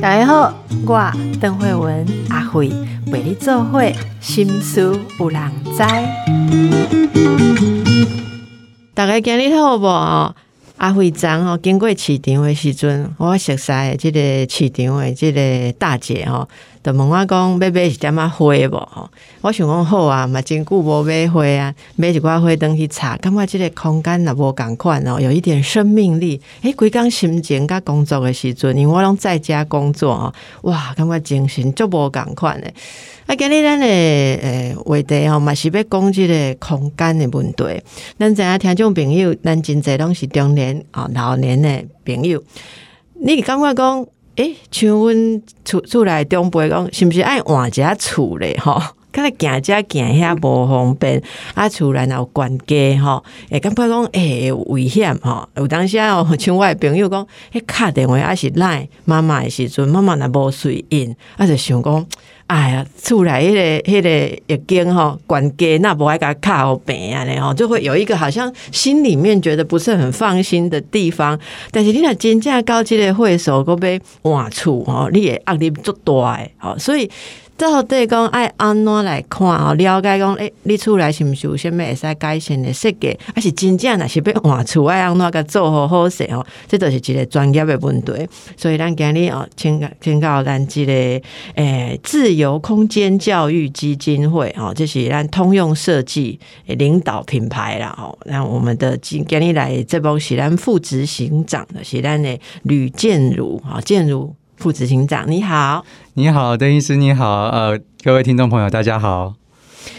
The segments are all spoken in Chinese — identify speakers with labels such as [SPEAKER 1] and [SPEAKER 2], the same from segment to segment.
[SPEAKER 1] 大家好，我邓慧文阿慧为你做会心思有人知。大家今日好无？阿慧长吼，经过市场的时阵，我熟悉的这个市场的这个大姐吼，就问我讲要买一点仔花无吼？我想讲好啊，嘛真久无买花啊，买一寡花灯去插，感觉即个空间也无共款哦，有一点生命力。诶，规工心情甲工作的时阵，因为我拢在家工作吼，哇，感觉精神足无共款的。啊，今日咱的诶话题吼，嘛是要讲即个空间的问题。咱知影听众朋友，咱真侪拢是中年啊老年的朋友，你感觉讲，诶，像阮厝厝内长辈讲，是毋是爱换一下厝咧？吼，敢若行遮行遐无方便，啊，厝内若有关家吼，会感觉讲，诶，有危险吼。有当时哦，像我诶朋友讲，迄敲电话还是赖妈妈诶时阵，妈妈若无随应，啊，就想讲。哎呀，厝内迄个、迄个月经吼，管家那不爱甲靠病啊，吼，就会有一个好像心里面觉得不是很放心的地方。但是你若真正到即个会所，个要换厝吼，你也压力足大诶，吼，所以。到底讲爱安怎来看哦？了解讲，诶，你厝内是毋是有啥物会使改善的设计？还是真正若是要换厝爱安怎甲做好好势哦？这都是一个专业的问题。所以咱今日哦，请请教咱即个诶自由空间教育基金会哦，这是咱通用设计领导品牌啦哦。那我们的今今日来这帮是咱副执行长的，是咱的吕建如啊，建如。副执行长，你好，
[SPEAKER 2] 你好，邓医师，你好，呃，各位听众朋友，大家好。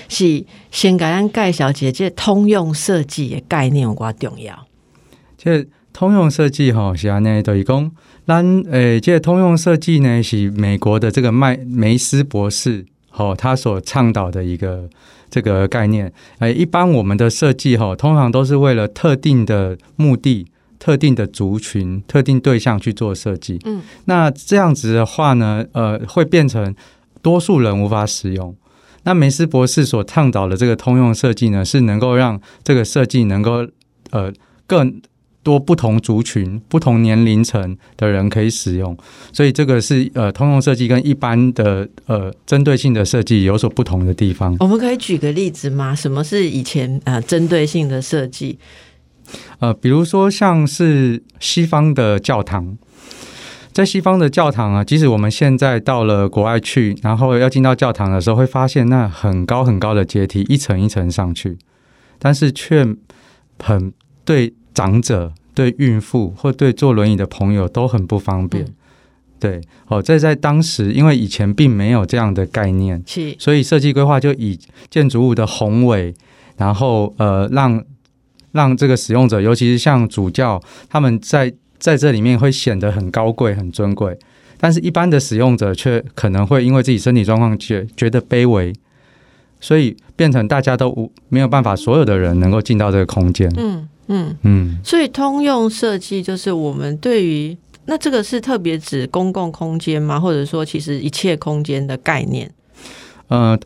[SPEAKER 1] 是先给咱介绍一下通用设计的概念有多重要。
[SPEAKER 2] 这通用设计哈是安尼，就是讲咱诶，这通用设计呢是美国的这个麦梅斯博士哦，他所倡导的一个这个概念。诶，一般我们的设计哈，通常都是为了特定的目的。特定的族群、特定对象去做设计，嗯，那这样子的话呢，呃，会变成多数人无法使用。那梅斯博士所倡导的这个通用设计呢，是能够让这个设计能够呃更多不同族群、不同年龄层的人可以使用。所以这个是呃通用设计跟一般的呃针对性的设计有所不同的地方。
[SPEAKER 1] 我们可以举个例子吗？什么是以前呃针对性的设计？
[SPEAKER 2] 呃，比如说像是西方的教堂，在西方的教堂啊，即使我们现在到了国外去，然后要进到教堂的时候，会发现那很高很高的阶梯，一层一层上去，但是却很对长者、对孕妇或对坐轮椅的朋友都很不方便。对，哦，这在当时，因为以前并没有这样的概念，
[SPEAKER 1] 是，
[SPEAKER 2] 所以设计规划就以建筑物的宏伟，然后呃让。让这个使用者，尤其是像主教，他们在在这里面会显得很高贵、很尊贵，但是一般的使用者却可能会因为自己身体状况觉觉得卑微，所以变成大家都无没有办法，所有的人能够进到这个空间。嗯
[SPEAKER 1] 嗯嗯。所以通用设计就是我们对于那这个是特别指公共空间吗？或者说其实一切空间的概念？呃，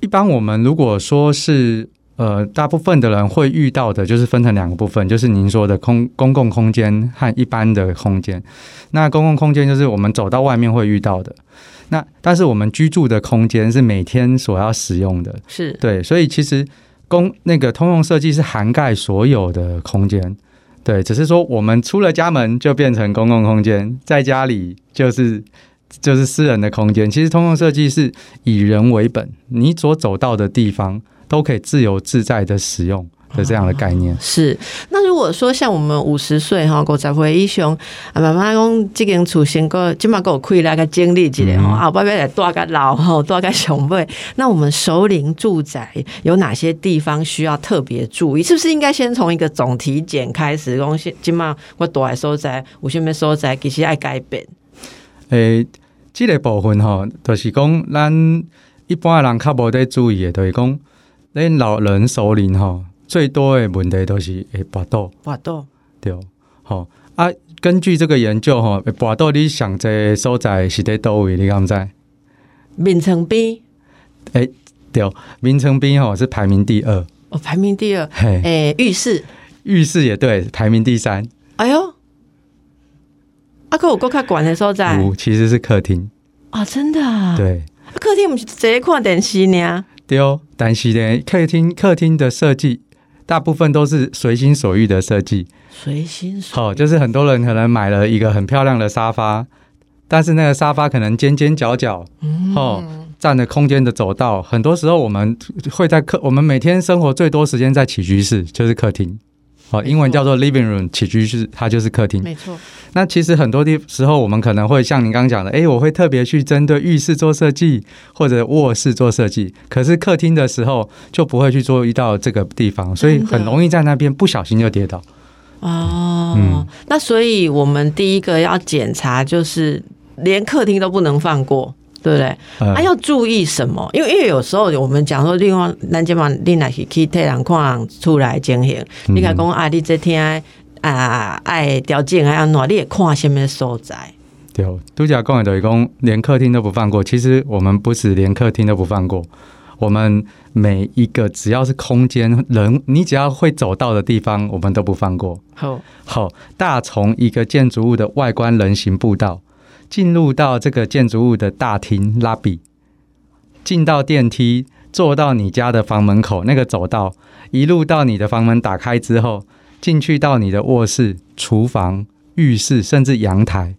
[SPEAKER 2] 一般我们如果说是。呃，大部分的人会遇到的，就是分成两个部分，就是您说的空公共空间和一般的空间。那公共空间就是我们走到外面会遇到的，那但是我们居住的空间是每天所要使用的，
[SPEAKER 1] 是
[SPEAKER 2] 对，所以其实公那个通用设计是涵盖所有的空间，对，只是说我们出了家门就变成公共空间，在家里就是就是私人的空间。其实通用设计是以人为本，你所走到的地方。都可以自由自在的使用的这样的概念
[SPEAKER 1] 是。那如果说像我们五十岁哈，五十岁以上，啊，妈妈讲这间厝先个，起码给我开那个经历一下哈，啊，爸爸来多个老哈，多个熊辈。那我们首领住宅有哪些地方需要特别注意？是不是应该先从一个总体检开始？讲起码我多来所在，有什么所在其实爱改变？
[SPEAKER 2] 诶，这个部分哈，就是讲咱一般的人较无得注意的，就是讲。恁老人首领吼，最多的问题都是会跋倒，
[SPEAKER 1] 跋倒
[SPEAKER 2] 对，吼啊。根据这个研究吼，跋倒你上这所在是在倒位？你敢知？
[SPEAKER 1] 名城边，
[SPEAKER 2] 诶，对，名城边吼是排名第二，
[SPEAKER 1] 哦，排名第二，嘿，诶，浴室，
[SPEAKER 2] 浴室也对，排名第三。
[SPEAKER 1] 哎呦，啊，可有够较悬的所在
[SPEAKER 2] 五其实是客厅，
[SPEAKER 1] 啊，真的啊，
[SPEAKER 2] 对。
[SPEAKER 1] 啊客厅毋是直接看电视呢？
[SPEAKER 2] 对哦，但是呢，客厅客厅的设计大部分都是随心所欲的设计。
[SPEAKER 1] 随心所
[SPEAKER 2] 好、就是很多人可能买了一个很漂亮的沙发，但是那个沙发可能尖尖角角，
[SPEAKER 1] 嗯
[SPEAKER 2] 哦，占了空间的走道。很多时候我们会在客，我们每天生活最多时间在起居室，就是客厅。哦，英文叫做 living room，起居室它就是客厅。
[SPEAKER 1] 没错，
[SPEAKER 2] 那其实很多地时候，我们可能会像您刚刚讲的，诶，我会特别去针对浴室做设计，或者卧室做设计。可是客厅的时候就不会去注意到这个地方，所以很容易在那边不小心就跌倒。
[SPEAKER 1] 哦，
[SPEAKER 2] 嗯
[SPEAKER 1] 那所以我们第一个要检查就是连客厅都不能放过。对不对？
[SPEAKER 2] 呃
[SPEAKER 1] 啊，要注意什么？因为因为有时候我们讲说，另外咱即嘛，你若是去替人看出来情形，
[SPEAKER 2] 嗯
[SPEAKER 1] 你甲讲啊，你这天啊爱调整爱安怎，你会看什么所在？
[SPEAKER 2] 对，度假公园的工连客厅都不放过。其实我们不止连客厅都不放过，我们每一个只要是空间人，你只要会走到的地方，我们都不放过。
[SPEAKER 1] 好，
[SPEAKER 2] 好，大从一个建筑物的外观人行步道，进入到这个建筑物的大厅 lobby，进到电梯，坐到你家的房门口那个走道，一路到你的房门打开之后，进去到你的卧室、厨房、浴室，甚至阳台。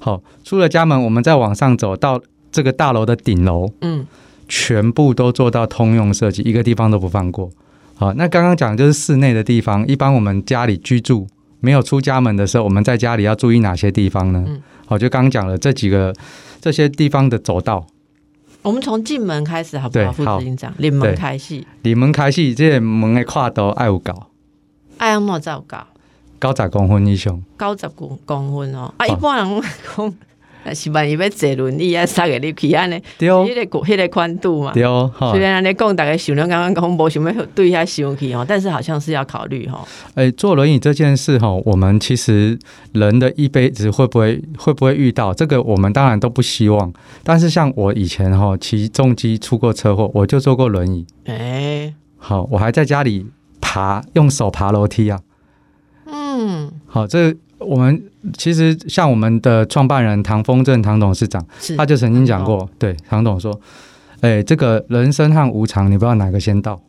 [SPEAKER 2] 好，出了家门，我们再往上走到这个大楼的顶楼，
[SPEAKER 1] 嗯，
[SPEAKER 2] 全部都做到通用设计，一个地方都不放过。好，那刚刚讲就是室内的地方，一般我们家里居住没有出家门的时候，我们在家里要注意哪些地方呢？
[SPEAKER 1] 嗯
[SPEAKER 2] 好，就刚刚讲了这几个这些地方的走道，
[SPEAKER 1] 我们从进门开始好不好？副执行长，临门开戏，
[SPEAKER 2] 临门开始，这个门的跨度爱有高，
[SPEAKER 1] 爱有莫照高？
[SPEAKER 2] 高十公分以上。
[SPEAKER 1] 九十公公分哦，啊，一般人讲，若是万一要坐轮椅啊，塞给你去安尼，
[SPEAKER 2] 对哦，
[SPEAKER 1] 迄个迄个宽度嘛。
[SPEAKER 2] 对哦，哈
[SPEAKER 1] 虽，然安尼讲，大家想了刚刚讲无想要对遐想去哦，但是好像是要考虑哈。
[SPEAKER 2] 哎，坐轮椅这件事哈，我们其实人的一辈子会不会会不会遇到这个，我们当然都不希望。但是像我以前哈骑重机出过车祸，我就坐过轮椅。
[SPEAKER 1] 哎、
[SPEAKER 2] 好，我还在家里爬，用手爬楼梯啊。
[SPEAKER 1] 嗯，
[SPEAKER 2] 好，这我们其实像我们的创办人唐丰正唐董事长，他就曾经讲过，对唐董说，哎，这个人生和无常，你不知道哪个先到。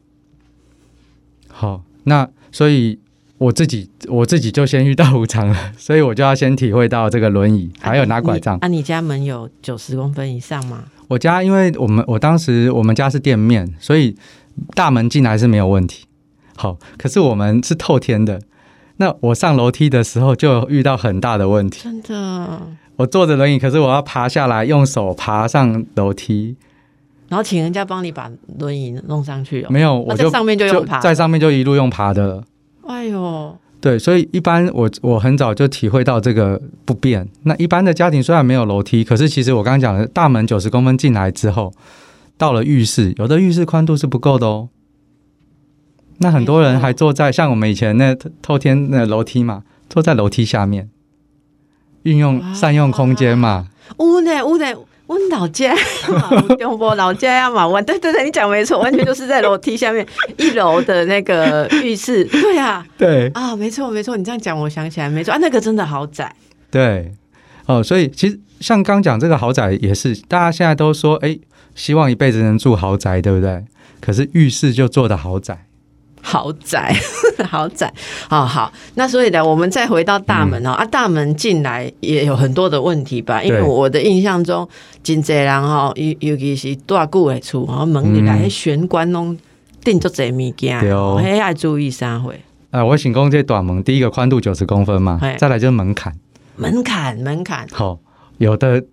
[SPEAKER 2] 好，那所以我自己我自己就先遇到无常了，所以我就要先体会到这个轮椅，还有拿拐杖
[SPEAKER 1] 你。啊，你家门有九十公分以上吗？
[SPEAKER 2] 我家因为我们我当时我们家是店面，所以大门进来是没有问题。好，可是我们是透天的，那我上楼梯的时候就遇到很大的问题。
[SPEAKER 1] 真的。
[SPEAKER 2] 我坐着轮椅，可是我要爬下来，用手爬上楼梯，
[SPEAKER 1] 然后请人家帮你把轮椅弄上去哦。
[SPEAKER 2] 没有，我就
[SPEAKER 1] 在上面就用爬的
[SPEAKER 2] 在上面就一路用爬的了。
[SPEAKER 1] 哎呦，
[SPEAKER 2] 对，所以一般我我很早就体会到这个不便。那一般的家庭虽然没有楼梯，可是其实我刚刚讲的大门九十公分进来之后，到了浴室，有的浴室宽度是不够的哦。那很多人还坐在像我们以前那透透天那楼梯嘛，坐在楼梯下面，运用善用空间嘛。
[SPEAKER 1] 有呢有呢，我老家嘛，有中部老家呀嘛，我 对对对，你讲没错，完全就是在楼梯下面一楼的那个浴室。对啊，
[SPEAKER 2] 对
[SPEAKER 1] 啊，没错没错，你这样讲，我想起来没错啊，那个真的好窄。
[SPEAKER 2] 对，哦，所以其实像刚讲这个豪宅也是，大家现在都说，哎，希望一辈子能住豪宅，对不对？可是浴室就做的豪宅。
[SPEAKER 1] 豪宅，豪宅，好好。那所以呢，我们再回到大门哦、啊，大门进来也有很多的问题吧？因为我的印象中，真侪人哦，尤尤其是大久的厝然后，门里来
[SPEAKER 2] 嗯
[SPEAKER 1] 玄关拢订足侪物件，
[SPEAKER 2] 对哦
[SPEAKER 1] 迄要注意啥会？
[SPEAKER 2] 啊、我请供这短门，第一个宽度九十公分嘛，再来就是门槛。
[SPEAKER 1] 门槛，门槛，
[SPEAKER 2] 好、有的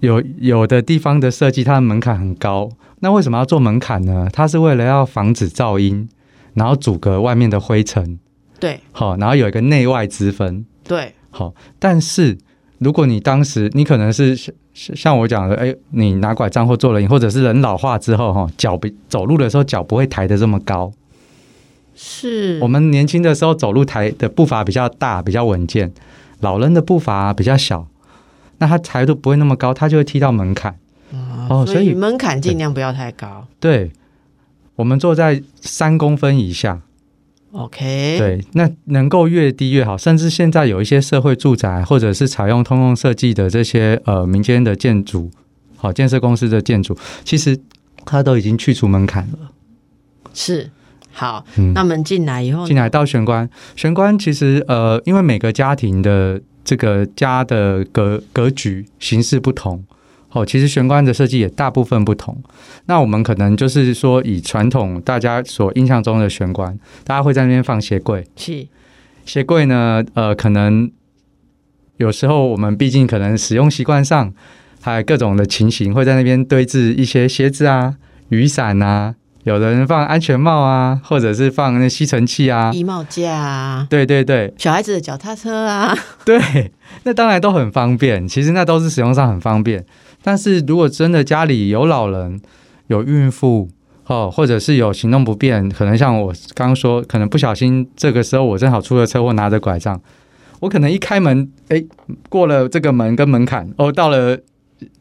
[SPEAKER 2] 有有的地方的设计，它的门槛很高。那为什么要做门槛呢？它是为了要防止噪音，然后阻隔外面的灰尘。
[SPEAKER 1] 对
[SPEAKER 2] 好、然后有一个内外之分。
[SPEAKER 1] 对，
[SPEAKER 2] 好、但是如果你当时你可能是像像我讲的，哎，你拿拐杖或坐轮椅，或者是人老化之后，哈，脚比走路的时候脚不会抬得这么高。
[SPEAKER 1] 是
[SPEAKER 2] 我们年轻的时候走路抬的步伐比较大，比较稳健；老人的步伐比较小，那他抬度不会那么高，他就会踢到门槛。哦
[SPEAKER 1] 所
[SPEAKER 2] 以
[SPEAKER 1] 门槛尽量不要太高。
[SPEAKER 2] 对，我们坐在三公分以下
[SPEAKER 1] ，OK，，
[SPEAKER 2] 对，那能够越低越好，甚至现在有一些社会住宅或者是采用通用设计的这些呃民间的建筑，好建设公司的建筑，其实它都已经去除门槛了。
[SPEAKER 1] 是好。那我们进来以后呢，
[SPEAKER 2] 进来到玄关，玄关其实呃，因为每个家庭的这个家的格格局形式不同。哦，其实玄关的设计也大部分不同。那我们可能就是说，以传统大家所印象中的玄关，大家会在那边放鞋柜，
[SPEAKER 1] 是
[SPEAKER 2] 鞋柜呢，呃，可能有时候我们毕竟可能使用习惯上，还有各种的情形，会在那边堆置一些鞋子啊、雨伞啊，有的人放安全帽啊，或者是放那吸尘器啊。
[SPEAKER 1] 衣帽架啊，
[SPEAKER 2] 对对对
[SPEAKER 1] 小孩子的脚踏车啊，
[SPEAKER 2] 对，那当然都很方便。其实那都是使用上很方便。但是如果真的家里有老人、有孕妇哦，或者是有行动不便，可能像我刚刚说，可能不小心这个时候我正好出了车祸，拿着拐杖，我可能一开门，哎，过了这个门跟门槛，哦，到了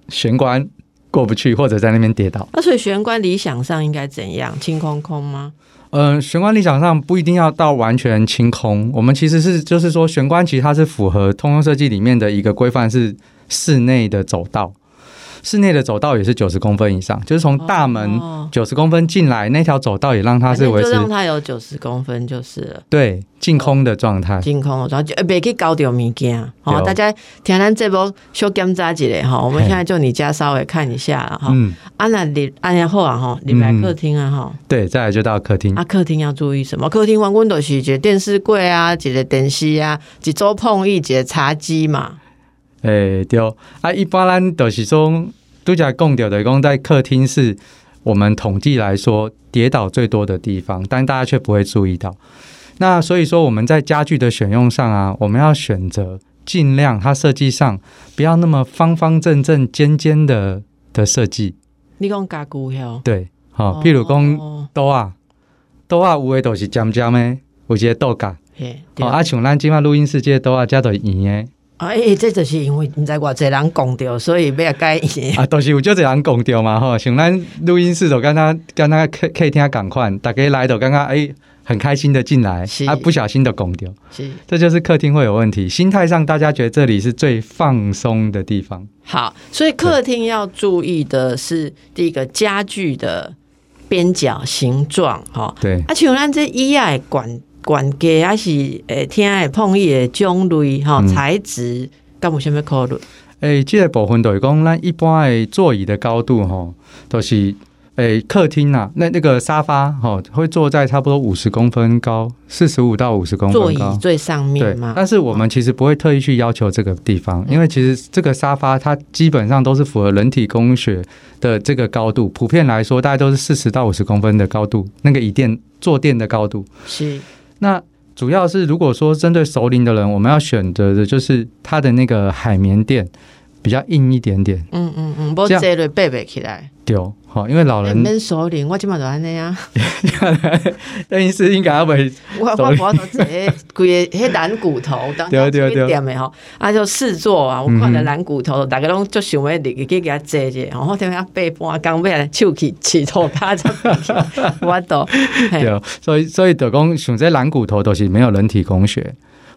[SPEAKER 2] 玄关过不去，或者在那边跌倒。
[SPEAKER 1] 那所以玄关理想上应该怎样？清空空吗？
[SPEAKER 2] 嗯、玄关理想上不一定要到完全清空，我们其实是就是说，玄关其实它是符合通用设计里面的一个规范，是室内的走道，室内的走道也是九十公分以上，就是从大门
[SPEAKER 1] 哦
[SPEAKER 2] 九十公分进来那条走道也让它
[SPEAKER 1] 反
[SPEAKER 2] 是维持
[SPEAKER 1] 正就让它有九十公分就是了。
[SPEAKER 2] 对净空的状态。
[SPEAKER 1] 净空，然后就呃别去搞掉物件。哦，
[SPEAKER 2] 对
[SPEAKER 1] 大家听咱这波小检查一下哈，我们现在就你家稍微看一下了哈。
[SPEAKER 2] 嗯，
[SPEAKER 1] 啊，那里按下后啊哈，你来客厅啊哈，
[SPEAKER 2] 对，再来就到客厅。
[SPEAKER 1] 啊客厅要注意什么？客厅完阮就是一个电视柜啊，一个电视啊，一桌碰，一个茶几嘛。
[SPEAKER 2] 诶、对啊，一般咱就是说，拄则讲掉的讲在客厅是我们统计来说跌倒最多的地方，但大家却不会注意到。那所以说我们在家具的选用上啊，我们要选择尽量它设计上不要那么方方正正、尖尖的的设计。
[SPEAKER 1] 你讲家具哟，
[SPEAKER 2] 对，好、譬如讲
[SPEAKER 1] 哦
[SPEAKER 2] 桌啊，桌啊有的都是尖尖的，有一个桌架。
[SPEAKER 1] 嘿，
[SPEAKER 2] 哦，
[SPEAKER 1] 对
[SPEAKER 2] 啊，像咱即马录音室这个桌啊，遮都是圆的。
[SPEAKER 1] 啊，诶、这就是因为毋知偌济人讲着，所以要改伊。
[SPEAKER 2] 啊，都是有足侪人讲着嘛吼，像咱录音室就跟他跟他客客厅共款，大家来就刚刚哎很开心的进来，啊不小心的拱掉，
[SPEAKER 1] 是
[SPEAKER 2] 这就是客厅会有问题。心态上，大家觉得这里是最放松的地方。
[SPEAKER 1] 好，所以客厅要注意的是第一个家具的边角形状，哈、
[SPEAKER 2] 对，
[SPEAKER 1] 啊，像咱这椅啊的管管家，还是诶听诶碰椅的种类，哈、
[SPEAKER 2] 嗯
[SPEAKER 1] 材质，敢有啥物考虑？
[SPEAKER 2] 诶、这个部分就是讲，咱一般的座椅的高度吼，都、是诶、客厅啊，那那个沙发吼会坐在差不多五十公分高，四十五到五十公分
[SPEAKER 1] 座椅。最上
[SPEAKER 2] 对
[SPEAKER 1] 面嘛，，
[SPEAKER 2] 但是我们其实不会特意去要求这个地方，因为其实这个沙发它基本上都是符合人体工学的这个高度，普遍来说大概都是四十到五十公分的高度，那个椅垫坐垫的高度。
[SPEAKER 1] 是
[SPEAKER 2] 那主要是如果说针对熟龄的人，我们要选择的就是它的那个海绵垫比较硬一点点，
[SPEAKER 1] 嗯嗯嗯，不
[SPEAKER 2] 这样。
[SPEAKER 1] 这类背背起来，
[SPEAKER 2] 丢好，因为老
[SPEAKER 1] 欸
[SPEAKER 2] 人
[SPEAKER 1] 免熟龄，我即马就安尼啊，
[SPEAKER 2] 邓医师应该要会
[SPEAKER 1] 我我我都这规个迄蓝骨头，当
[SPEAKER 2] 对 对对。
[SPEAKER 1] 点的吼，啊就试做啊，我看到蓝骨头，大家拢就想要入去给他坐者，然后听下背半工要来手起起头卡才比起来，我都
[SPEAKER 2] 对，所以所以就讲，选这蓝骨头都是没有人体工学。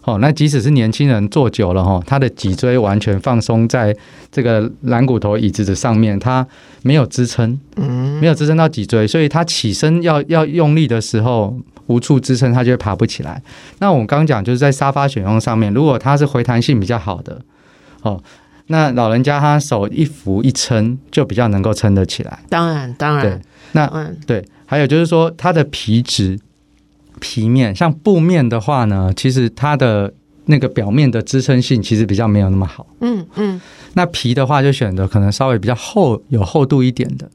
[SPEAKER 2] 哦，那即使是年轻人坐久了哈，他的脊椎完全放松在这个蓝骨头椅子的上面，他没有支撑，
[SPEAKER 1] 嗯
[SPEAKER 2] 没有支撑到脊椎，所以他起身要要用力的时候无处支撑，他就会爬不起来。那我们刚讲就是在沙发选用上面，如果它是回弹性比较好的，哦，那老人家他手一扶一撑就比较能够撑得起来。
[SPEAKER 1] 当然当然
[SPEAKER 2] 对
[SPEAKER 1] 然，，
[SPEAKER 2] 那
[SPEAKER 1] 嗯
[SPEAKER 2] 对，还有就是说他的皮质、皮面，像布面的话呢，其实它的那个表面的支撑性其实比较没有那么好。
[SPEAKER 1] 嗯嗯，
[SPEAKER 2] 那皮的话，就选择可能稍微比较厚、有厚度一点的。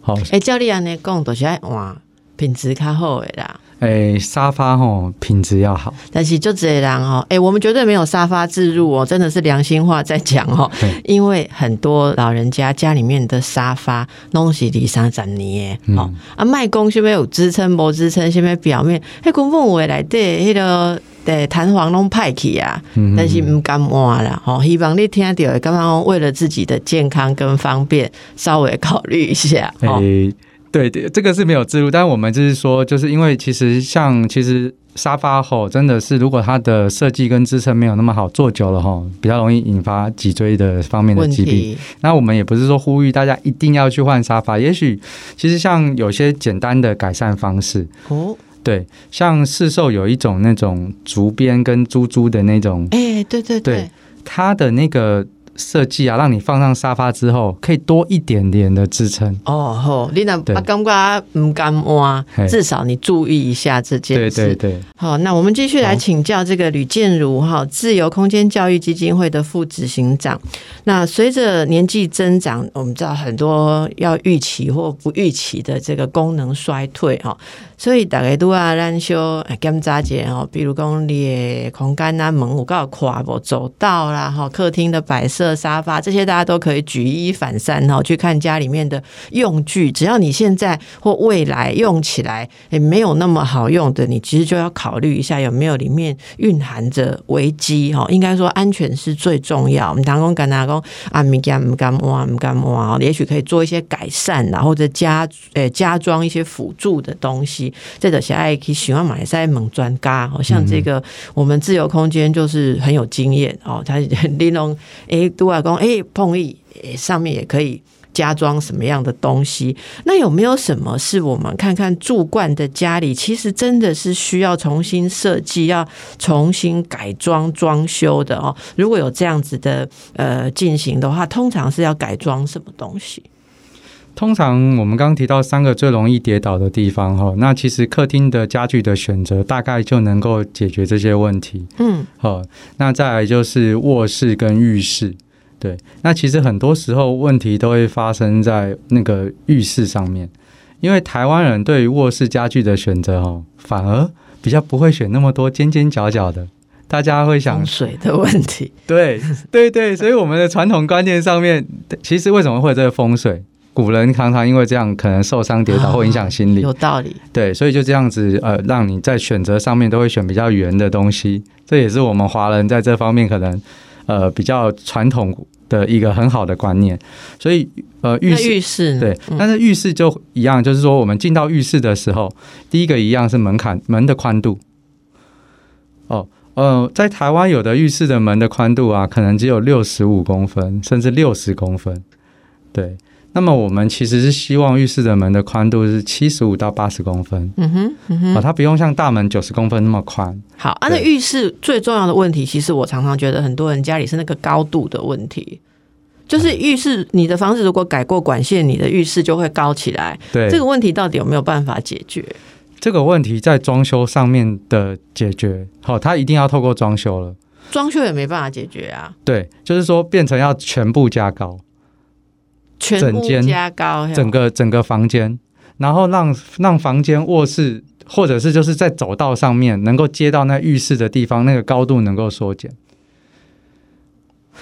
[SPEAKER 2] 好，
[SPEAKER 1] 诶，照你安尼讲，都是爱换品质较好的啦。
[SPEAKER 2] 诶，沙发吼品质要好。
[SPEAKER 1] 但是就这人哦，哎、我们绝对没有沙发自入哦，真的是良心话在讲哦。因为很多老人家家里面的沙发拢是二三十年的，哦、啊，卖公下面有支撑无支撑，下面表面，迄根本为内底迄个对弹簧拢派去啊，
[SPEAKER 2] 嗯
[SPEAKER 1] 但是唔敢换啦，哦，希望你听到的，刚刚为了自己的健康跟方便，稍微考虑一下哦。
[SPEAKER 2] 诶，对对，这个是没有自入，但是我们就是说，就是因为其实像其实沙发吼，真的是如果它的设计跟支撑没有那么好，坐久了吼，比较容易引发脊椎的方面的疾病。那我们也不是说呼吁大家一定要去换沙发，也许其实像有些简单的改善方式，
[SPEAKER 1] 哦，
[SPEAKER 2] 对，像市售有一种那种竹编跟珠珠的那种，
[SPEAKER 1] 哎、对对
[SPEAKER 2] 对它的那个设计啊，让你放上沙发之后，可以多一点点的支撑。
[SPEAKER 1] 哦吼，你若
[SPEAKER 2] 对
[SPEAKER 1] 啊感觉唔敢换
[SPEAKER 2] 嘿，
[SPEAKER 1] 至少你注意一下这件事。
[SPEAKER 2] 对对，
[SPEAKER 1] 好，那我们继续来
[SPEAKER 2] 好
[SPEAKER 1] 请教这个吕建如哈，自由空间教育基金会的副执行长。那随着年纪增长，我们知道很多要预期或不预期的这个功能衰退哈，所以大家都要咱修检查者哦，比如讲你的空间啊、门有够跨不走道啦、哈客厅的摆设、沙发这些，大家都可以举一反三哈，去看家里面的用具。只要你现在或未来用起来也没有那么好用的，你其实就要考虑一下有没有里面蕴含着危机哈。应该说安全是最重要。我们当工跟他讲啊，唔敢唔敢挖唔敢挖，也许可以做一些改善啦，或者加呃加装一些辅助的东西。这个是爱去喜欢马来西亚猛专家，好像这个我们自由空间就是很有经验哦，他利用 诶杜外公诶碰一诶上面也可以。加装什么样的东西？那有没有什么是我们看看住惯的家里，其实真的是需要重新设计、要重新改装装修的哦？如果有这样子的呃进行的话，通常是要改装什么东西？
[SPEAKER 2] 通常我们刚刚提到三个最容易跌倒的地方哈，那其实客厅的家具的选择大概就能够解决这些问题。
[SPEAKER 1] 嗯，
[SPEAKER 2] 好，那再来就是卧室跟浴室。对，那其实很多时候问题都会发生在那个浴室上面，因为台湾人对于卧室家具的选择哦，反而比较不会选那么多尖尖角角的，大家会想
[SPEAKER 1] 风水的问题。
[SPEAKER 2] 对对对，所以我们的传统观念上面，其实为什么会有这个风水？古人常常因为这样可能受伤跌倒或影响心理，
[SPEAKER 1] 有道理。
[SPEAKER 2] 对，所以就这样子呃，让你在选择上面都会选比较圆的东西，这也是我们华人在这方面可能呃比较传统的一个很好的观念。所以呃，浴室
[SPEAKER 1] 浴室？
[SPEAKER 2] 对，
[SPEAKER 1] 嗯
[SPEAKER 2] 但是浴室就一样，就是说我们进到浴室的时候，第一个一样是门槛门的宽度。哦，呃，在台湾有的浴室的门的宽度啊，可能只有六十五公分，甚至六十公分。对，那么我们其实是希望浴室的门的宽度是七十五到八十公分，
[SPEAKER 1] 嗯哼，嗯
[SPEAKER 2] 啊、
[SPEAKER 1] 哼，
[SPEAKER 2] 它不用像大门九十公分那么宽。
[SPEAKER 1] 好啊。那浴室最重要的问题，其实我常常觉得很多人家里是那个高度的问题。就是浴室，你的房子如果改过管线，你的浴室就会高起来。
[SPEAKER 2] 对，
[SPEAKER 1] 这个问题到底有没有办法解决？
[SPEAKER 2] 这个问题在装修上面的解决，好、它一定要透过装修了。
[SPEAKER 1] 装修也没办法解决啊，
[SPEAKER 2] 对，就是说变成要全部加高。整间
[SPEAKER 1] 加高，
[SPEAKER 2] 整个整个房间，然后让让房间、卧室或者是就是在走道上面能够接到那浴室的地方，那个高度能够缩减。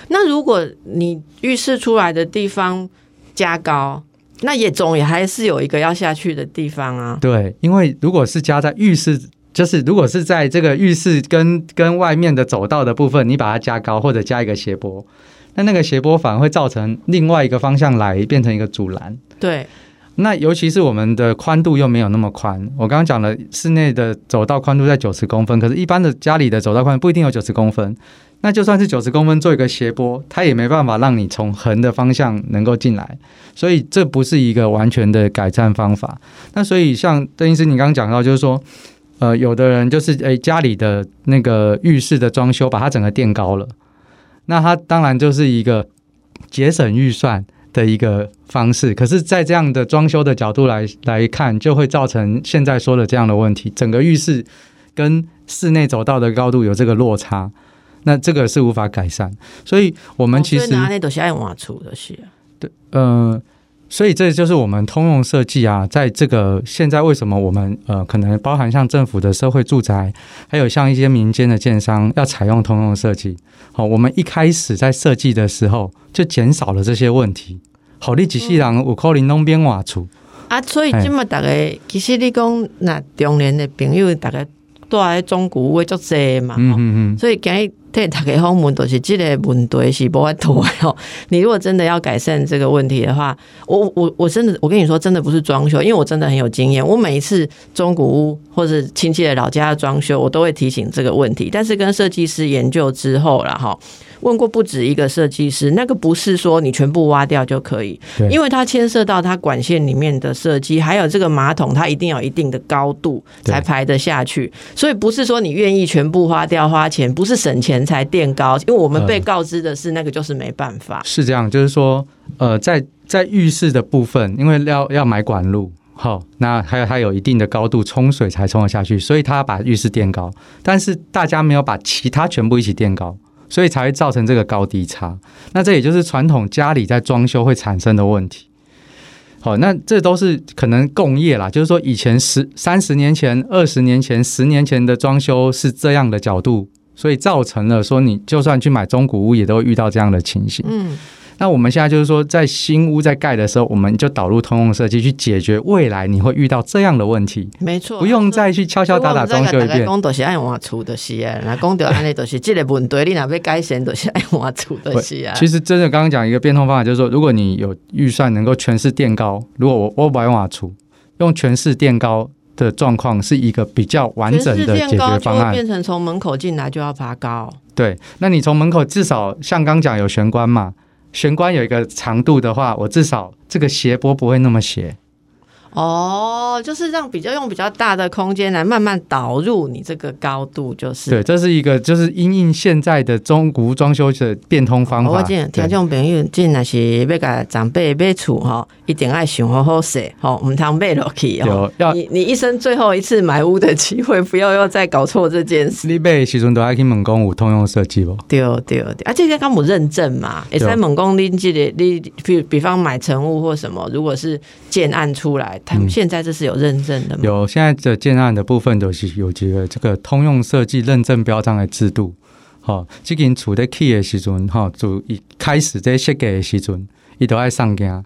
[SPEAKER 1] 那如果你浴室出来的地方加高，那也总也还是有一个要下去的地方啊。
[SPEAKER 2] 对，因为如果是加在浴室，就是如果是在这个浴室跟跟外面的走道的部分，你把它加高或者加一个斜坡，那那个斜坡反而会造成另外一个方向来变成一个阻拦。
[SPEAKER 1] 对，
[SPEAKER 2] 那尤其是我们的宽度又没有那么宽，我刚刚讲了，室内的走道宽度在九十公分，可是一般的家里的走道宽度不一定有九十公分。那就算是九十公分做一个斜坡，它也没办法让你从横的方向能够进来，所以这不是一个完全的改善方法。那所以像邓医师你刚刚讲到，就是说，呃，有的人就是诶家里的那个浴室的装修，把它整个垫高了，那它当然就是一个节省预算的一个方式。可是，在这样的装修的角度来来看，就会造成现在说的这样的问题：整个浴室跟室内走道的高度有这个落差，那这个是无法改善。所以，我们其实、
[SPEAKER 1] 哦拿那都是爱挖出的是啊，
[SPEAKER 2] 呃，所以这就是我们通用设计啊，在这个现在为什么我们呃可能包含像政府的社会住宅，还有像一些民间的建商要采用通用设计。好、我们一开始在设计的时候就减少了这些问题。好，你几世人有可能弄边瓦厝，
[SPEAKER 1] 啊，所以
[SPEAKER 2] 嘿
[SPEAKER 1] 今麦大概其实你讲那中年的朋友，大家住喺中古会足济嘛，
[SPEAKER 2] 嗯嗯嗯，
[SPEAKER 1] 所以今日睇，大家访问都是这个问题是不法度的哦。你如果真的要改善这个问题的话，我我我真的，我跟你说，真的不是装修，因为我真的很有经验。我每一次中古屋或者亲戚的老家的装修，我都会提醒这个问题。但是跟设计师研究之后了哈。问过不止一个设计师，那个不是说你全部挖掉就可以，因为它牵涉到它管线里面的设计，还有这个马桶，它一定有一定的高度才排得下去，所以不是说你愿意全部花掉花钱，不是省钱才垫高，因为我们被告知的是那个就是没办法。
[SPEAKER 2] 是这样，就是说，呃，在在浴室的部分，因为要要买管路，好，那还有它有一定的高度冲水才冲得下去，所以它把浴室垫高，但是大家没有把其他全部一起垫高。所以才会造成这个高低差，那这也就是传统家里在装修会产生的问题。好，那这都是可能共业啦，就是说以前十三十年前、二十年前、十年前的装修是这样的角度，所以造成了说你就算去买中古屋，也都会遇到这样的情形。嗯。那我们现在就是说，在新屋在盖的时候，我们就导入通用设计去解决未来你会遇到这样的问题。
[SPEAKER 1] 没错，
[SPEAKER 2] 不用再去敲敲打打装修一遍。
[SPEAKER 1] 工都是爱我出的是啊，那工掉安尼都是这个问题，你哪要改善都是爱我出的是啊。
[SPEAKER 2] 其实真的刚刚讲一个变通方法，就是说，如果你有预算能够全市垫高，如果我我不用瓦厝，用全市垫高的状况是一个比较完整的解决方案。
[SPEAKER 1] 变成从门口进来就要爬高。
[SPEAKER 2] 对，那你从门口至少像刚讲有玄关嘛。玄关有一个长度的话，我至少这个斜坡不会那么斜。
[SPEAKER 1] 哦，就是让比较用比较大的空间来慢慢导入你这个高度，就是
[SPEAKER 2] 对，这是一个就是因应现在的中古装修的变通方法。
[SPEAKER 1] 我见听众朋友，进那是要给长辈买厝哈，一定爱想好好设，好唔通买落去哦。要你你一生最后一次买屋的机会，不要又再搞错这件事。
[SPEAKER 2] 你买时阵都爱去问工有通用设计不？
[SPEAKER 1] 对对对，啊，这个刚有认证嘛，也在问工你记得你比比方买成屋或什么，如果是建案出来。他们现在这是有认证的吗？
[SPEAKER 2] 有，现在的建案的部分都是有几个这个通用设计认证标章的制度。好，这间处在 key 的时阵，哦，就一开始在设计的时阵，伊都爱上镜。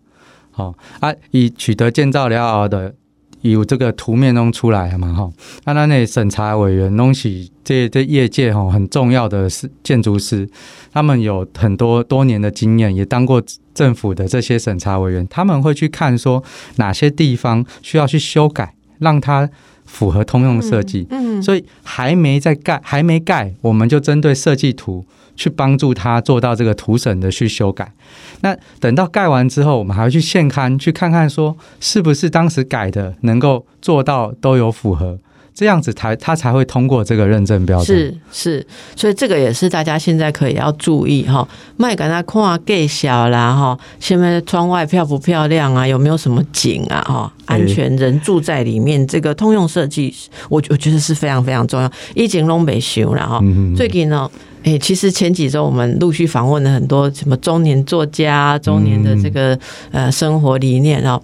[SPEAKER 2] 哦啊，伊取得建造了后的有这个图面弄出来嘛？哈，那那那审查委员东西，这这业界哈很重要的是建筑师，他们有很多多年的经验，也当过。政府的这些审查委员，他们会去看说哪些地方需要去修改，让他符合通用设计。嗯，所以还没在盖，还没盖，我们就针对设计图去帮助他做到这个图审的去修改。那等到盖完之后，我们还要去现刊去看看说是不是当时改的能够做到都有符合。这样子才他才会通过这个认证标准。
[SPEAKER 1] 是是，所以这个也是大家现在可以要注意哈，卖给他看盖小啦哈，现在窗外漂不漂亮啊？有没有什么景啊？哈，安全人住在里面，这个通用设计，我我觉得是非常非常重要。一景龙北修然后最近呢，哎，其实前几周我们陆续访问了很多什么中年作家、中年的这个呃生活理念哦。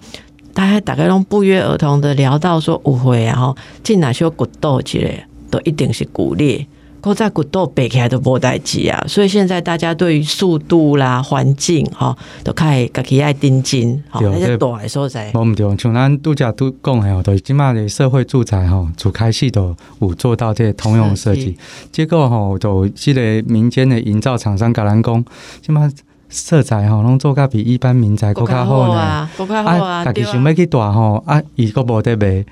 [SPEAKER 1] 大家大概拢不约而同的聊到说，误会啊吼进哪些骨头之类，都一定是骨裂，或在骨头背起来都无代志啊。所以现在大家对于速度啦、环境哈，都开始己爱盯紧，好，那些大所在。
[SPEAKER 2] 我唔对，像咱度假都讲诶，都起码的社会住宅哈，主开始都有做到这通用设计，结果吼，都即个民间的营造厂商甲咱讲，起码。色彩吼，拢做甲比一般民宅搁较好
[SPEAKER 1] 呢。啊，
[SPEAKER 2] 家己想要去大吼，啊，伊个无得卖。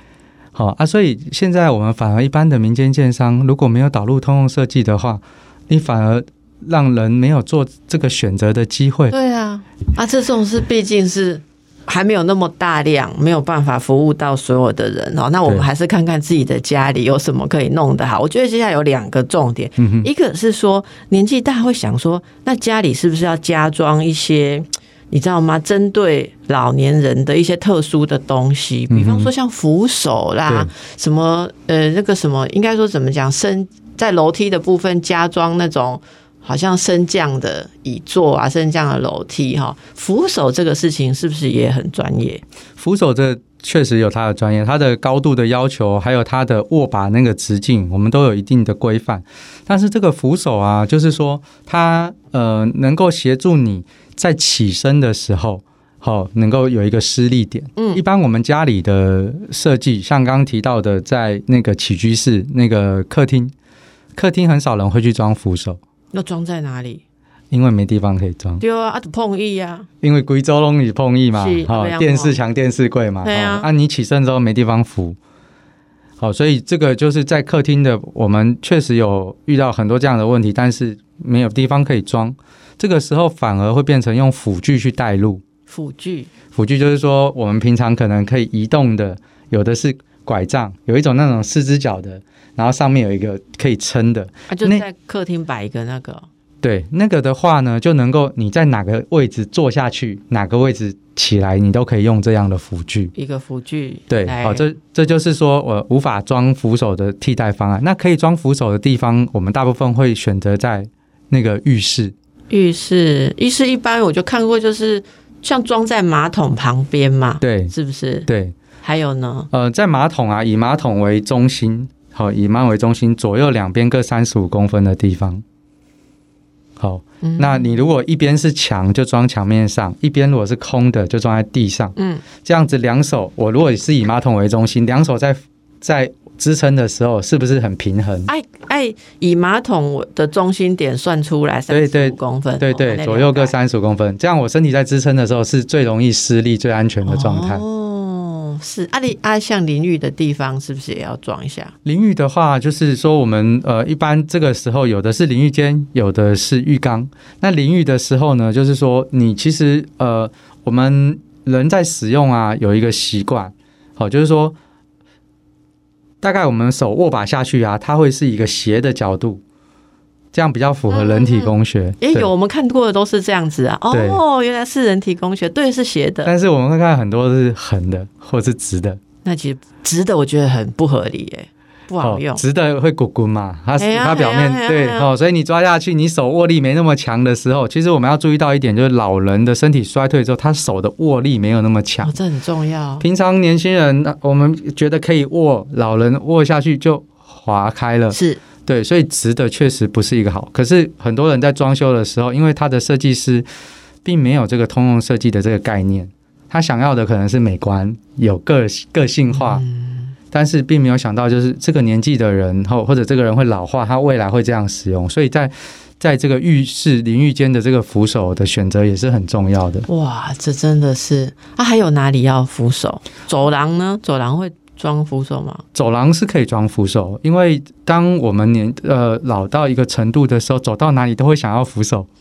[SPEAKER 2] 好啊，所以现在我们反而一般的民间建商，如果没有导入通用设计的话，你反而让人没有做这个选择的机会。
[SPEAKER 1] 对啊，啊，这种是毕竟是。还没有那么大量，没有办法服务到所有的人哦。那我们还是看看自己的家里有什么可以弄得好。我觉得接下来有两个重点，一个是说年纪大会想说，那家里是不是要加装一些，你知道吗？针对老年人的一些特殊的东西，比方说像扶手啦，什么呃那个什么，应该说怎么讲，升在楼梯的部分加装那种。好像升降的椅座啊，升降的楼梯哈，扶手这个事情是不是也很专业？
[SPEAKER 2] 扶手这确实有它的专业，它的高度的要求，还有它的握把那个直径，我们都有一定的规范。但是这个扶手啊，就是说它呃能够协助你在起身的时候，好能够有一个施力点。嗯，一般我们家里的设计，像刚刚提到的，在那个起居室、那个客厅，客厅很少人会去装扶手。
[SPEAKER 1] 要装在哪里？
[SPEAKER 2] 因为没地方可以装，
[SPEAKER 1] 对啊，啊，就碰意啊，
[SPEAKER 2] 因为贵州拢是碰意嘛
[SPEAKER 1] 是，
[SPEAKER 2] 好、电视
[SPEAKER 1] 哦
[SPEAKER 2] 墙、电视柜嘛，
[SPEAKER 1] 对啊
[SPEAKER 2] 哦啊，你起身之后没地方扶，好、所以这个就是在客厅的，我们确实有遇到很多这样的问题，但是没有地方可以装，这个时候反而会变成用辅具去带路。
[SPEAKER 1] 辅具
[SPEAKER 2] 辅具就是说，我们平常可能可以移动的，有的是拐杖，有一种那种四只脚的，然后上面有一个可以撑的。
[SPEAKER 1] 啊，就在客厅摆一个那个，
[SPEAKER 2] 对，那个的话呢，就能够你在哪个位置坐下去，哪个位置起来，你都可以用这样的辅具。
[SPEAKER 1] 一个辅具，
[SPEAKER 2] 对，
[SPEAKER 1] 来
[SPEAKER 2] 好，这这就是说我无法装扶手的替代方案。那可以装扶手的地方，我们大部分会选择在那个浴室。
[SPEAKER 1] 浴室，浴室一般我就看过，就是像装在马桶旁边嘛，
[SPEAKER 2] 对
[SPEAKER 1] 是不是？
[SPEAKER 2] 对，
[SPEAKER 1] 还有呢，
[SPEAKER 2] 呃，在马桶啊，以马桶为中心，好，以马桶为中心，左右两边各三十五公分的地方。好，
[SPEAKER 1] 嗯
[SPEAKER 2] 那你如果一边是墙，就装墙面上；一边如果是空的，就装在地上。
[SPEAKER 1] 嗯，
[SPEAKER 2] 这样子两手，我如果是以马桶为中心，两手在在支撑的时候，是不是很平衡？
[SPEAKER 1] 哎哎以马桶的中心点算出来三十五公分，
[SPEAKER 2] 对对，
[SPEAKER 1] 哦
[SPEAKER 2] 左右各。三十五公分，这样我身体在支撑的时候是最容易施力、最安全的状态。
[SPEAKER 1] 哦，是啊，你啊，像淋浴的地方是不是也要装一下？
[SPEAKER 2] 淋浴的话，就是说我们呃，一般这个时候有的是淋浴间，有的是浴缸。那淋浴的时候呢，就是说你其实呃，我们人在使用啊，有一个习惯，好、就是说大概我们手握把下去啊，它会是一个斜的角度，这样比较符合人体工学。
[SPEAKER 1] 也
[SPEAKER 2] 对
[SPEAKER 1] 有我们看过的都是这样子啊。哦，原来是人体工学，对，是斜的。
[SPEAKER 2] 但是我们会看很多是横的或是直的。
[SPEAKER 1] 那其实直的我觉得很不合理耶，不好用。
[SPEAKER 2] 直的会滚滚嘛，它、
[SPEAKER 1] 哎
[SPEAKER 2] 它表面、对
[SPEAKER 1] 哎
[SPEAKER 2] 哦，所以你抓下去，你手握力没那么强的时候，其实我们要注意到一点，就是老人的身体衰退之后，他手的握力没有那么强。
[SPEAKER 1] 哦，这很重要。
[SPEAKER 2] 平常年轻人，那我们觉得可以握，老人握下去就划开了。
[SPEAKER 1] 是
[SPEAKER 2] 对，所以直的确实不是一个好。可是很多人在装修的时候，因为他的设计师并没有这个通用设计的这个概念，他想要的可能是美观、有个个性化，但是并没有想到就是这个年纪的人或或者这个人会老化，他未来会这样使用，所以在在这个浴室淋浴间的这个扶手的选择也是很重要的。
[SPEAKER 1] 哇，这真的是啊！还有哪里要扶手？走廊呢？走廊会装扶手吗？
[SPEAKER 2] 走廊是可以装扶手，因为当我们年呃老到一个程度的时候，走到哪里都会想要扶手。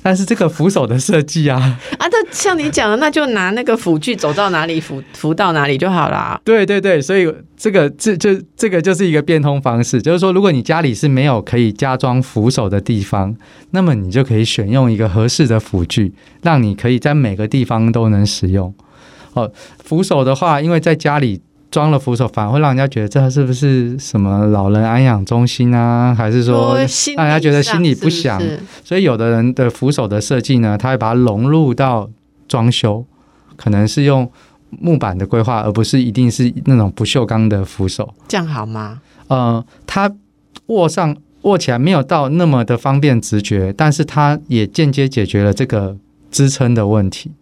[SPEAKER 2] 但是这个扶手的设计啊，
[SPEAKER 1] 啊，那像你讲的，那就拿那个辅具走到哪里扶扶到哪里就好啦。
[SPEAKER 2] 对对对，所以这个这就这个就是一个变通方式，就是说，如果你家里是没有可以加装扶手的地方，那么你就可以选用一个合适的辅具，让你可以在每个地方都能使用。哦，扶手的话，因为在家里装了扶手，反而会让人家觉得这是不是什么老人安养中心啊，还是说让人家觉得心里不
[SPEAKER 1] 是是？
[SPEAKER 2] 所以有的人的扶手的设计呢，他会把它融入到装修，可能是用木板的规划，而不是一定是那种不锈钢的扶手。
[SPEAKER 1] 这样好吗？
[SPEAKER 2] 呃，它握上握起来没有到那么的方便直觉，但是它也间接解决了这个支撑的问题。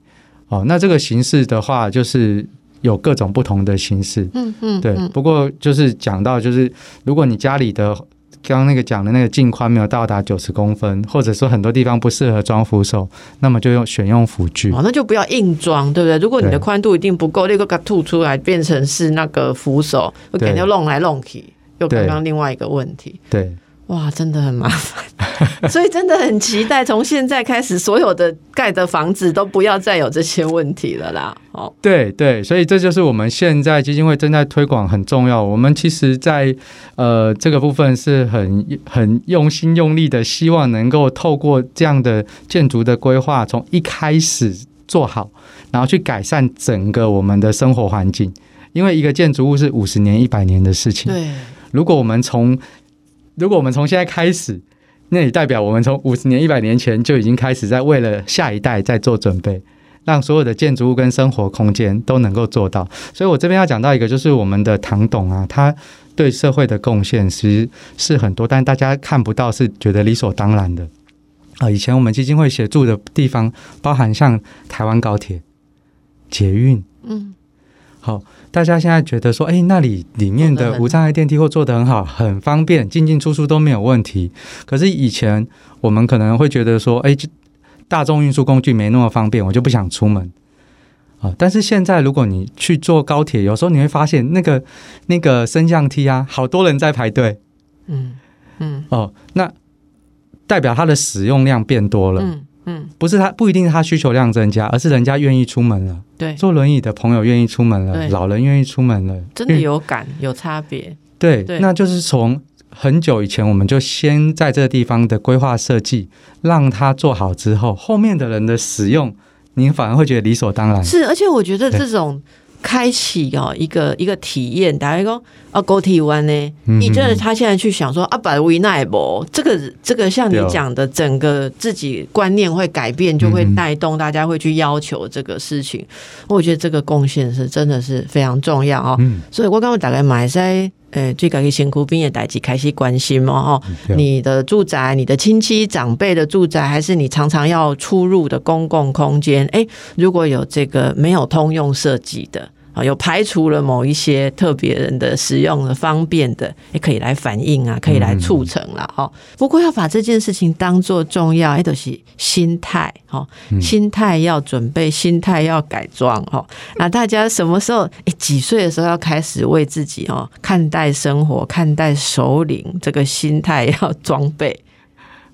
[SPEAKER 2] 哦，那这个形式的话，就是有各种不同的形式。
[SPEAKER 1] 嗯嗯，
[SPEAKER 2] 对，
[SPEAKER 1] 嗯
[SPEAKER 2] 不过就是讲到，就是如果你家里的刚刚那个讲的那个镜宽没有到达九十公分，或者说很多地方不适合装扶手，那么就用选用辅具。
[SPEAKER 1] 哦，那就不要硬装，对不对？如果你的宽度一定不够，那个给它吐出来变成是那个扶手，我感觉弄来弄去，又刚
[SPEAKER 2] 对
[SPEAKER 1] 刚另外一个问题。
[SPEAKER 2] 对，
[SPEAKER 1] 哇，真的很麻烦，所以真的很期待，从现在开始，所有的盖的房子都不要再有这些问题了啦。哦，
[SPEAKER 2] 对对，所以这就是我们现在基金会正在推广很重要。我们其实在，呃这个部分是很很用心用力的，希望能够透过这样的建筑的规划，从一开始做好，然后去改善整个我们的生活环境。因为一个建筑物是五十年、一百年的事情，
[SPEAKER 1] 对，
[SPEAKER 2] 如果我们从如果我们从现在开始，那也代表我们从五十年、一百年前就已经开始在为了下一代在做准备，让所有的建筑物跟生活空间都能够做到。所以我这边要讲到一个，就是我们的唐董啊，他对社会的贡献其实是很多，但大家看不到，是觉得理所当然的。啊，以前我们基金会协助的地方，包含像台湾高铁、捷运，
[SPEAKER 1] 嗯，
[SPEAKER 2] 好，大家现在觉得说，哎，那里里面的无障碍电梯或做得很好，很方便，进进出出都没有问题。可是以前我们可能会觉得说，哎，就大众运输工具没那么方便，我就不想出门。啊，但是现在如果你去坐高铁，有时候你会发现那个那个升降梯啊，好多人在排队
[SPEAKER 1] 嗯嗯
[SPEAKER 2] 哦，那代表它的使用量变多了。
[SPEAKER 1] 嗯嗯，
[SPEAKER 2] 不是他不一定是他需求量增加，而是人家愿意出门了，
[SPEAKER 1] 对，
[SPEAKER 2] 坐轮椅的朋友愿意出门了，老人愿意出门了，
[SPEAKER 1] 真的有感有差别。
[SPEAKER 2] 对，
[SPEAKER 1] 对。
[SPEAKER 2] 那就是从很久以前我们就先在这个地方的规划设计，让它做好之后，后面的人的使用，您反而会觉得理所当然。
[SPEAKER 1] 是，而且我觉得这种开启哦一个一个体验，打一个啊高铁湾呢，
[SPEAKER 2] 嗯
[SPEAKER 1] 你真的他现在去想说啊，百维奈博这个这个像你讲的，整个自己观念会改变，就会
[SPEAKER 2] 嗯
[SPEAKER 1] 带动大家会去要求这个事情。我觉得这个贡献是真的是非常重要哦。
[SPEAKER 2] 嗯，
[SPEAKER 1] 所以我刚刚大概买在。呃，最家己辛苦兵的代志开始关心嘛，哈，你的住宅、你的亲戚长辈的住宅，还是你常常要出入的公共空间？诶，如果有这个没有通用设计的啊，有排除了某一些特别人的使用的方便的，也可以来反映啊，可以来促成了。哈、不过要把这件事情当做重要，哎，都是心态哈，心态要准备，心态要改装哈。那大家什么时候？诶，几岁的时候要开始为自己哦看待生活、看待首领这个心态要装备？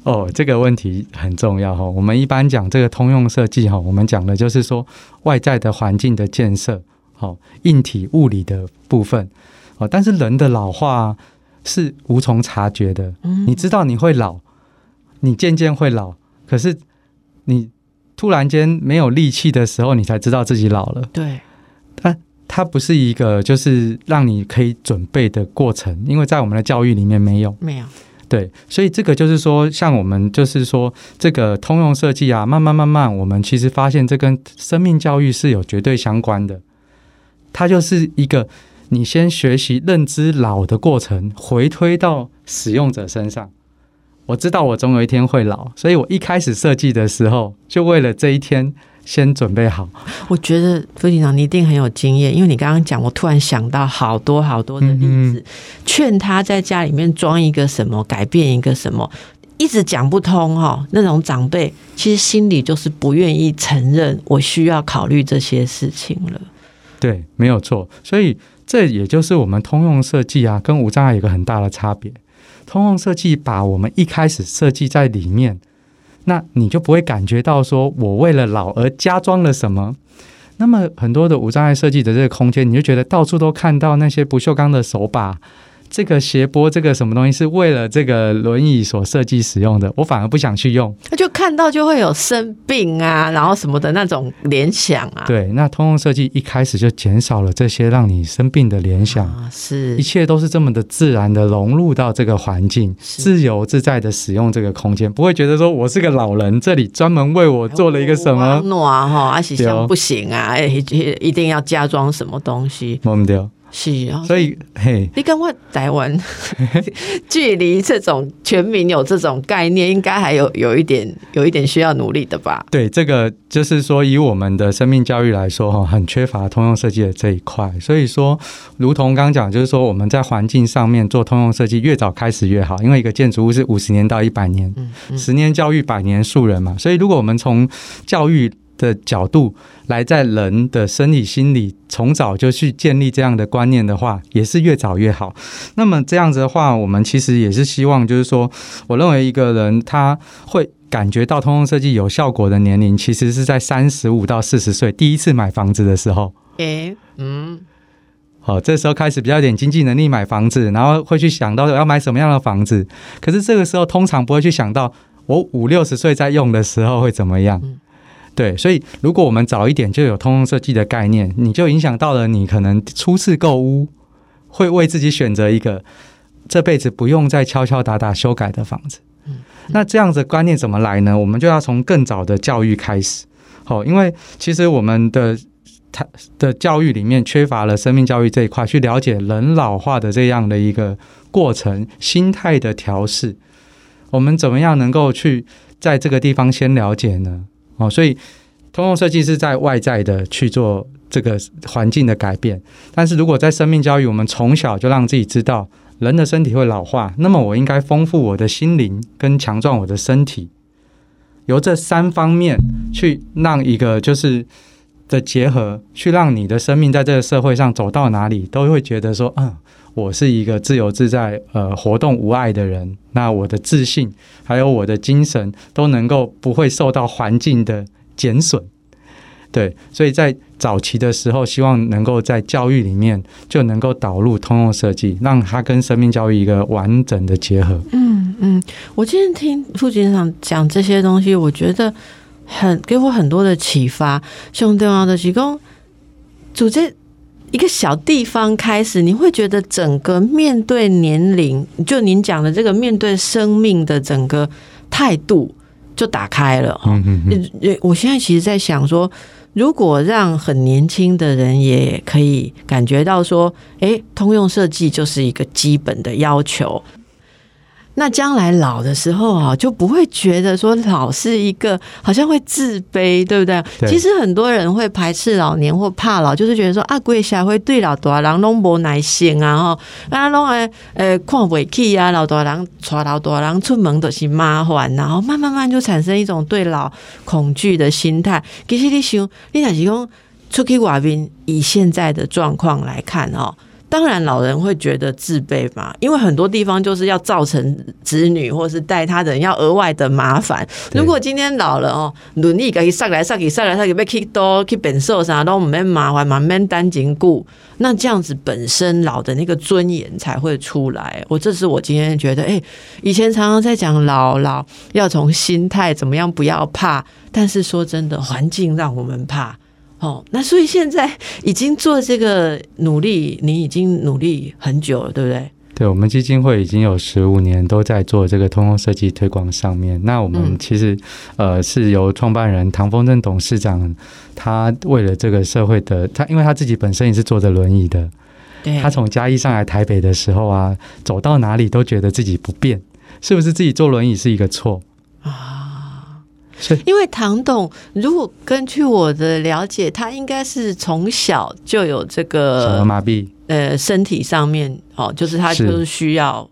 [SPEAKER 2] 哦，这个问题很重要哈。我们一般讲这个通用设计哈，我们讲的就是说外在的环境的建设，好，硬体物理的部分，哦，但是人的老化是无从察觉的。
[SPEAKER 1] 嗯
[SPEAKER 2] 你知道你会老，你渐渐会老，可是你突然间没有力气的时候，你才知道自己老了。
[SPEAKER 1] 对，
[SPEAKER 2] 它不是一个就是让你可以准备的过程，因为在我们的教育里面没有。
[SPEAKER 1] 没有，
[SPEAKER 2] 对，所以这个就是说，像我们就是说这个通用设计啊，慢慢慢慢，我们其实发现这跟生命教育是有绝对相关的。它就是一个你先学习认知老的过程，回推到使用者身上。我知道我总有一天会老，所以我一开始设计的时候，就为了这一天先准备好。
[SPEAKER 1] 我觉得副警长你一定很有经验，因为你刚刚讲，我突然想到好多好多的例子，
[SPEAKER 2] 嗯
[SPEAKER 1] 劝他在家里面装一个什么，改变一个什么。一直讲不通哈，那种长辈其实心里就是不愿意承认我需要考虑这些事情了。
[SPEAKER 2] 对，没有错。所以这也就是我们通用设计啊，跟无障碍有一个很大的差别。通用设计把我们一开始设计在里面，那你就不会感觉到说我为了老而加装了什么。那么很多的无障碍设计的这个空间，你就觉得到处都看到那些不锈钢的手把，这个斜坡，这个什么东西是为了这个轮椅所设计使用的，我反而不想去用。
[SPEAKER 1] 那就看到就会有生病啊，然后什么的那种联想啊。
[SPEAKER 2] 对，那通用设计一开始就减少了这些让你生病的联想。
[SPEAKER 1] 啊，是
[SPEAKER 2] 一切都是这么的自然的融入到这个环境，自由自在的使用这个空间，不会觉得说我是个老人，这里专门为我做了一个什么。
[SPEAKER 1] 暖哈，而且
[SPEAKER 2] 对哦
[SPEAKER 1] 像不行啊，哎，一定要加装什么东西？
[SPEAKER 2] 我们丢，
[SPEAKER 1] 是啊，
[SPEAKER 2] 所以嘿，
[SPEAKER 1] 你跟我台湾 距离这种全民有这种概念，应该还有有一点有一点需要努力的吧？
[SPEAKER 2] 对这个就是说，以我们的生命教育来说，哈，很缺乏通用设计的这一块。所以说，如同刚刚讲，就是说我们在环境上面做通用设计，越早开始越好，因为一个建筑物是五十年到一百年，
[SPEAKER 1] 嗯嗯
[SPEAKER 2] 十年教育，百年树人嘛。所以，如果我们从教育的角度来，在人的生理、心理从早就去建立这样的观念的话，也是越早越好。那么这样子的话，我们其实也是希望，就是说，我认为一个人他会。感觉到通用设计有效果的年龄，其实是在三十五到四十岁第一次买房子的时候。
[SPEAKER 1] 诶、嗯，
[SPEAKER 2] 好，这时候开始比较有点经济能力买房子，然后会去想到要买什么样的房子。可是这个时候通常不会去想到我五六十岁在用的时候会怎么样。
[SPEAKER 1] 嗯
[SPEAKER 2] 对，所以如果我们早一点就有通用设计的概念，你就影响到了你可能初次购屋会为自己选择一个这辈子不用再敲敲打打修改的房子。那这样子观念怎么来呢？我们就要从更早的教育开始。好，因为其实我们的他的教育里面缺乏了生命教育这一块，去了解人老化的这样的一个过程、心态的调试。我们怎么样能够去在这个地方先了解呢？哦，所以通用设计是在外在的去做这个环境的改变。但是如果在生命教育，我们从小就让自己知道人的身体会老化，那么我应该丰富我的心灵跟强壮我的身体，由这三方面去让一个就是的结合，去让你的生命在这个社会上走到哪里，都会觉得说，嗯。我是一个自由自在、呃活动无碍的人，那我的自信还有我的精神都能够不会受到环境的减损。对，所以在早期的时候，希望能够在教育里面就能够导入通用设计，让它跟生命教育一个完整的结合。
[SPEAKER 1] 嗯嗯，我今天听副警长讲这些东西，我觉得很给我很多的启发。兄弟们的提供组织。一个小地方开始，你会觉得整个面对年龄，就您讲的这个面对生命的整个态度就打开了嗯嗯。我现在其实在想说，如果让很年轻的人也可以感觉到说，哎，通用设计就是一个基本的要求。那将来老的时候啊，就不会觉得说老是一个好像会自卑，对不对？其实很多人会排斥老年或怕老，就是觉得说啊，贵下会对老大人拢无耐心啊，吼，啊，拢诶诶看不起啊，老大人带老大人出门都是麻烦，然后慢慢慢就产生一种对老恐惧的心态。其实你想，你若是讲出去外面，以现在的状况来看，哦。当然，老人会觉得自卑嘛，因为很多地方就是要造成子女或是带他的人要额外的麻烦。如果今天老了哦，努力可以上来上去上来上去，被 kick 多 kick 本受啥都没麻烦嘛，没担紧顾，那这样子本身老的那个尊严才会出来。我这是我今天觉得，哎，以前常常在讲老老要从心态怎么样，不要怕，但是说真的，环境让我们怕。哦，那所以现在已经做这个努力，你已经努力很久了，对不对？
[SPEAKER 2] 对，我们基金会已经有十五年都在做这个通用设计推广上面。那我们其实呃是由创办人唐风正董事长，他为了这个社会的他，因为他自己本身也是坐着轮椅的，
[SPEAKER 1] 对，
[SPEAKER 2] 他从嘉义上来台北的时候啊，走到哪里都觉得自己不便，是不是自己坐轮椅是一个错啊？
[SPEAKER 1] 因为唐董，如果根据我的了解，他应该是从小就有这个
[SPEAKER 2] 小儿麻痹，
[SPEAKER 1] 呃，身体上面哦，就是他就是需要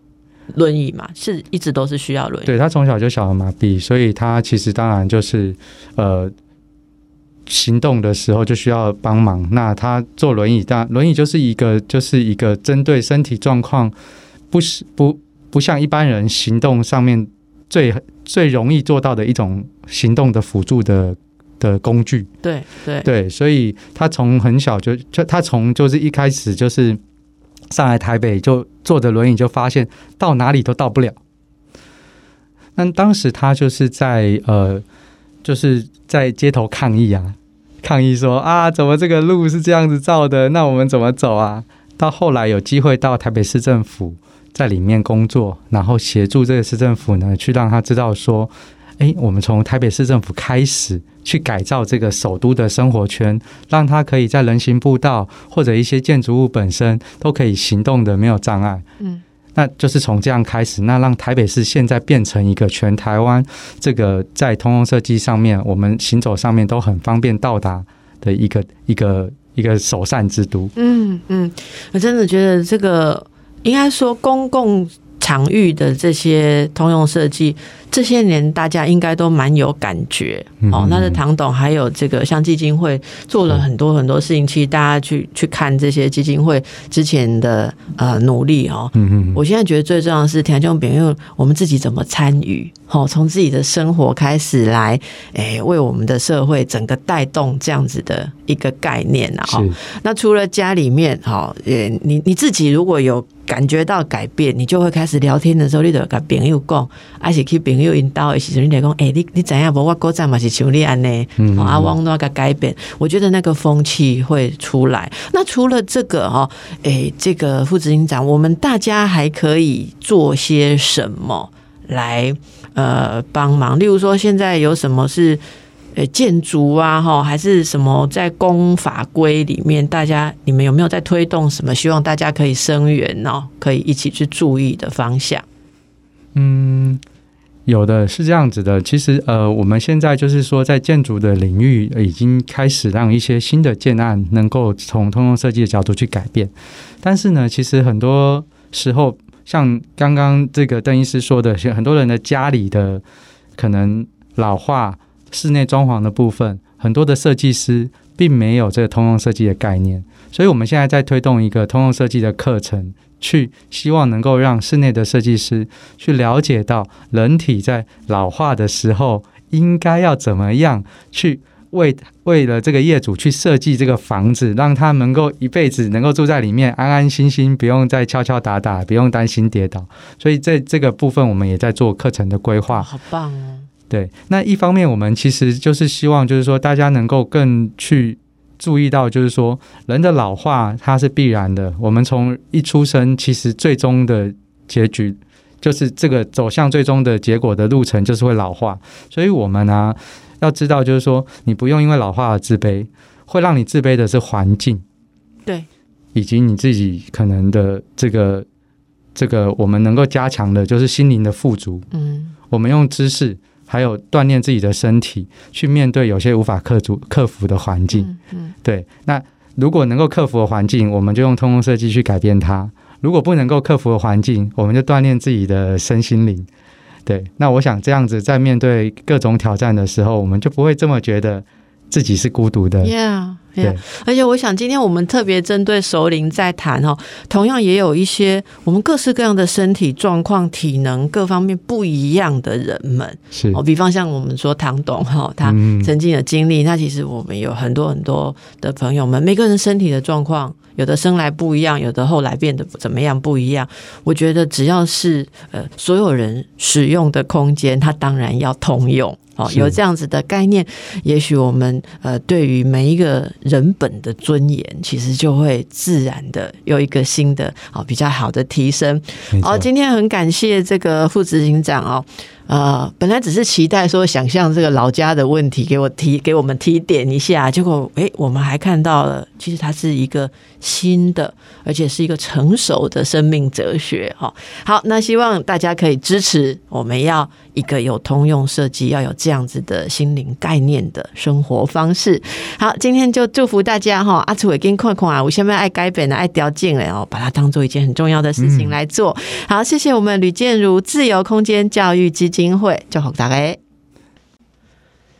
[SPEAKER 1] 轮椅嘛，是一直都是需要轮椅。
[SPEAKER 2] 对他从小就小儿麻痹，所以他其实当然就是呃，行动的时候就需要帮忙。那他坐轮椅，但轮椅就是一个就是一个针对身体状况，不是不不像一般人行动上面最。最容易做到的一种行动的辅助的的工具，
[SPEAKER 1] 对对
[SPEAKER 2] 对，所以他从很小就就他从就是一开始就是上来台北就坐着轮椅，就发现到哪里都到不了。那当时他就是在呃，就是在街头抗议啊，抗议说啊，怎么这个路是这样子造的？那我们怎么走啊？到后来有机会到台北市政府。在里面工作，然后协助这个市政府呢，去让他知道说，哎，我们从台北市政府开始去改造这个首都的生活圈，让他可以在人行步道或者一些建筑物本身都可以行动的没有障碍。嗯，那就是从这样开始，那让台北市现在变成一个全台湾这个在通用设计上面，我们行走上面都很方便到达的一个一个一个首善之都。
[SPEAKER 1] 嗯嗯，我真的觉得这个。应该说，公共场域的这些通用设计。这些年大家应该都蛮有感觉哦。那是唐董还有这个像基金会做了很多很多事情，其实大家去去看这些基金会之前的呃努力哦。嗯嗯。我现在觉得最重要的是田中炳，因为我们自己怎么参与哦，从自己的生活开始来，哎，为我们的社会整个带动这样子的一个概念啊。哈。那除了家里面哈，也，你你自己如果有感觉到改变，你就会开始聊天的时候，你得跟朋友讲，还是去朋友引导的时候，你得讲，哎，你你怎样？不，我国站嘛是像你安呢？啊，往那个改变，我觉得那个风气会出来。那除了这个哈，哎，这个副执行长，我们大家还可以做些什么来呃帮忙？例如说，现在有什么是呃建筑啊？哈，还是什么在公法规里面？大家你们有没有在推动什么？希望大家可以声援哦，可以一起去注意的方向。
[SPEAKER 2] 嗯。有的是这样子的，其实呃，我们现在就是说，在建筑的领域已经开始让一些新的建案能够从通用设计的角度去改变，但是呢，其实很多时候，像刚刚这个邓医师说的，很多人的家里的可能老化、室内装潢的部分，很多的设计师并没有这个通用设计的概念，所以我们现在在推动一个通用设计的课程。去希望能够让室内的设计师去了解到人体在老化的时候应该要怎么样去为为了这个业主去设计这个房子，让他能够一辈子能够住在里面安安心心，不用再敲敲打打，不用担心跌倒。所以在这个部分，我们也在做课程的规划。
[SPEAKER 1] 好棒哦！
[SPEAKER 2] 对，那一方面我们其实就是希望，就是说大家能够更去。注意到，就是说，人的老化它是必然的。我们从一出生，其实最终的结局就是这个走向最终的结果的路程，就是会老化。所以，我们呢要知道，就是说，你不用因为老化而自卑，会让你自卑的是环境，
[SPEAKER 1] 对，
[SPEAKER 2] 以及你自己可能的这个这个，我们能够加强的就是心灵的富足。嗯，我们用知识。还有锻炼自己的身体，去面对有些无法克服克服的环境。嗯，对。那如果能够克服的环境，我们就用通用设计去改变它；如果不能够克服的环境，我们就锻炼自己的身心灵。对。那我想这样子，在面对各种挑战的时候，我们就不会这么觉得自己是孤独的。
[SPEAKER 1] Yeah。对，而且我想今天我们特别针对熟龄在谈哦，同样也有一些我们各式各样的身体状况、体能各方面不一样的人们，
[SPEAKER 2] 是
[SPEAKER 1] 哦，比方像我们说唐董哈，他曾经的经历，那其实我们有很多很多的朋友们，每个人身体的状况，有的生来不一样，有的后来变得怎么样不一样。我觉得只要是呃所有人使用的空间，它当然要通用。哦，有这样子的概念，也许我们呃，对于每一个人本的尊严，其实就会自然的有一个新的哦比较好的提升。好，今天很感谢这个副执行长哦。呃，本来只是期待说想象这个老家的问题，给我提给我们提点一下，结果哎，我们还看到了，其实它是一个新的，而且是一个成熟的生命哲学哈。好，那希望大家可以支持，我们要一个有通用设计，要有这样子的心灵概念的生活方式。好，今天就祝福大家哈，阿楚伟跟快快啊，我下面爱改本的爱雕进来哦，把它当做一件很重要的事情来做。好，谢谢我们吕建如自由空间教育基金。会，祝福大家。